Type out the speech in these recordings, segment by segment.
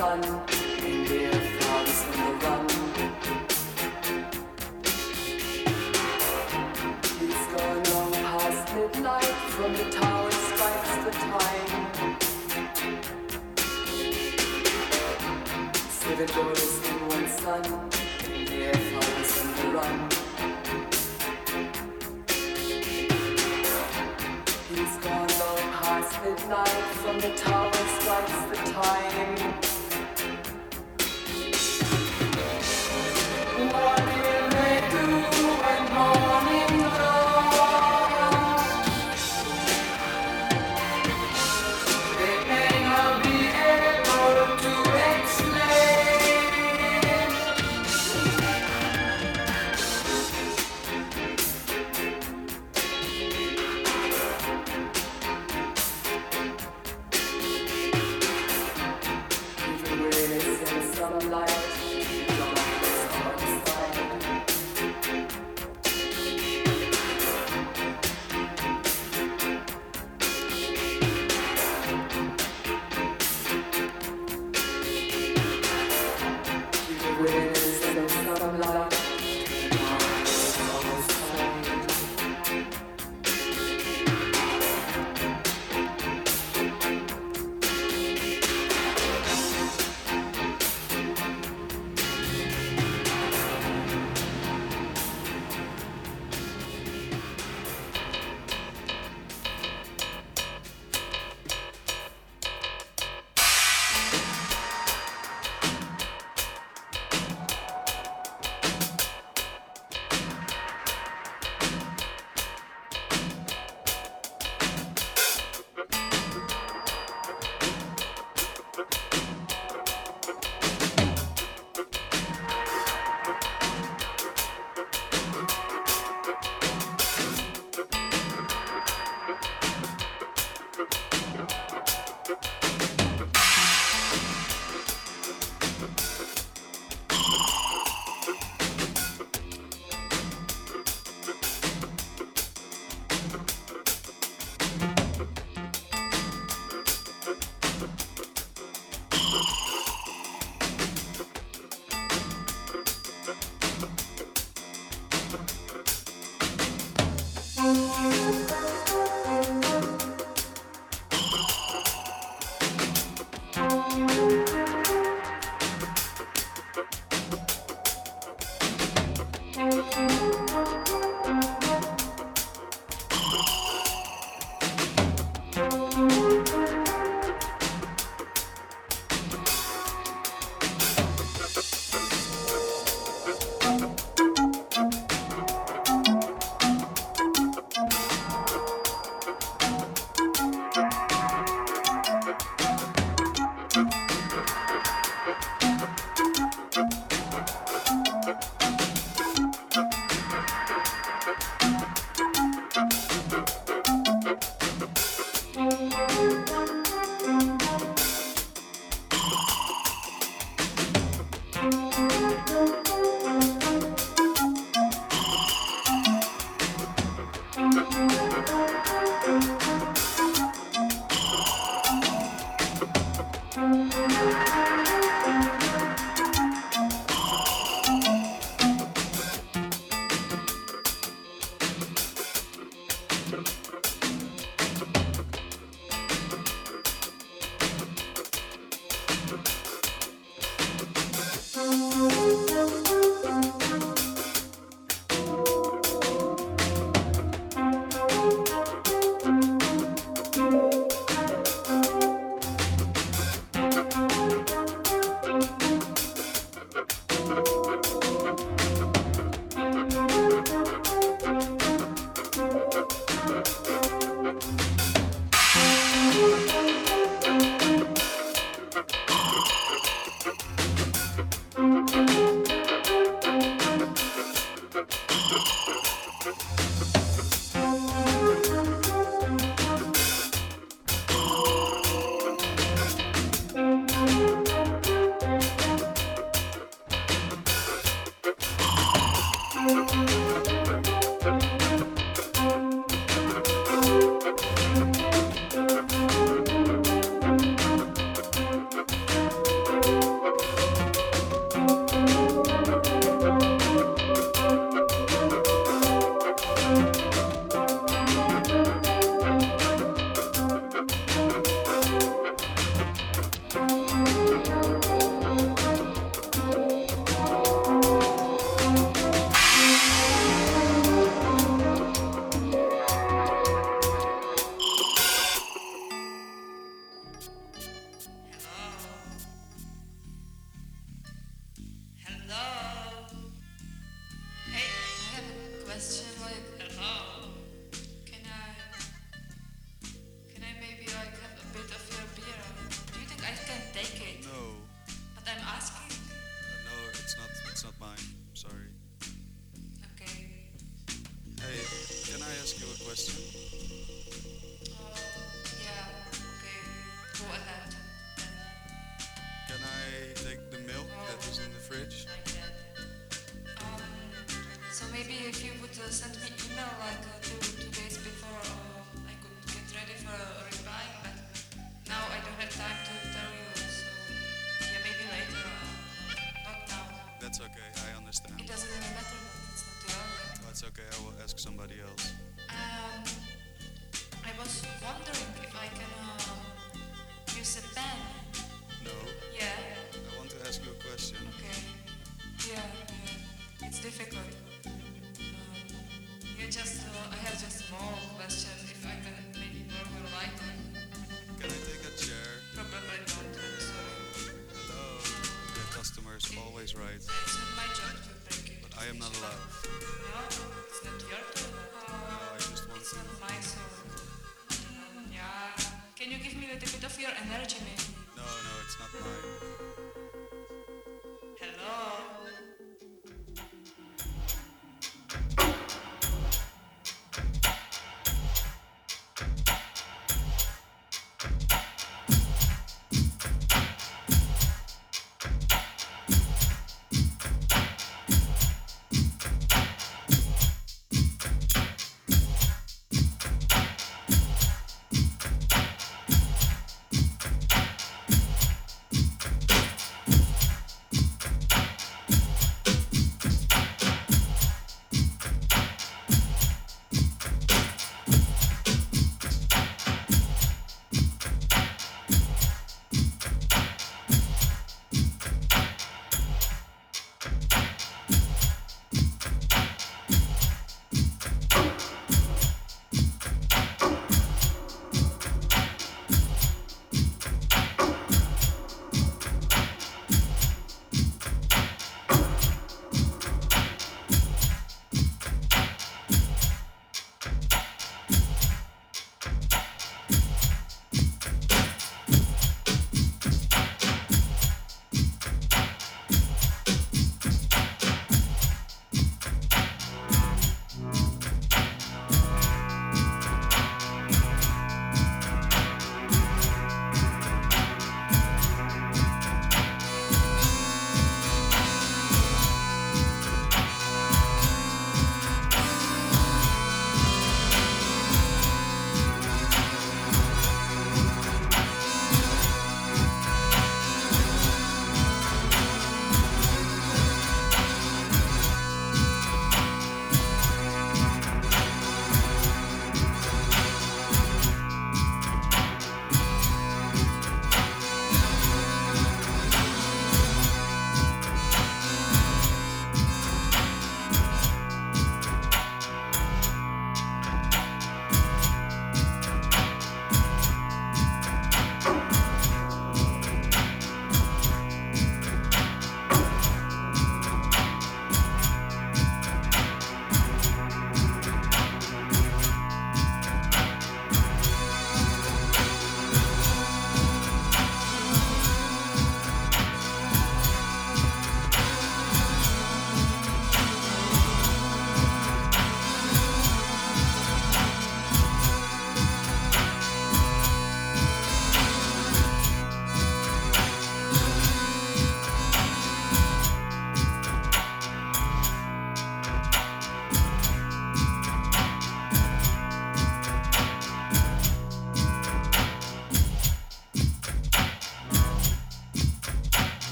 sun, the run. It's gone long past midnight, from the tower strikes the time. Seven daughters in one sun, In the air, frogs in the run. It's gone long past midnight, from the tower strikes the time. sent me email like uh,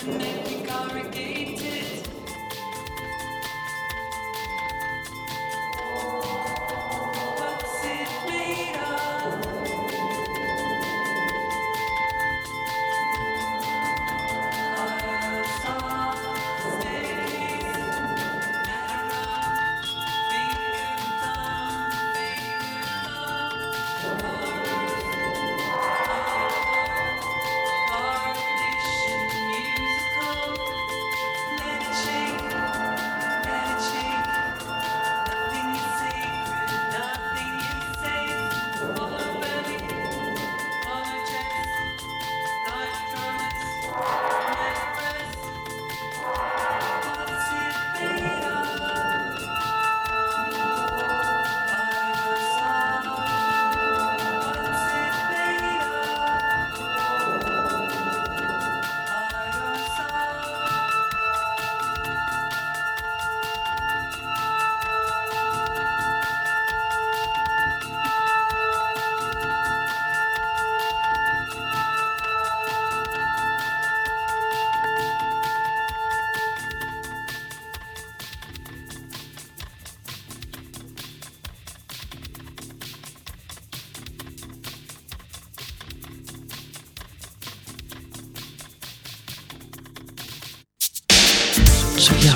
sprays, and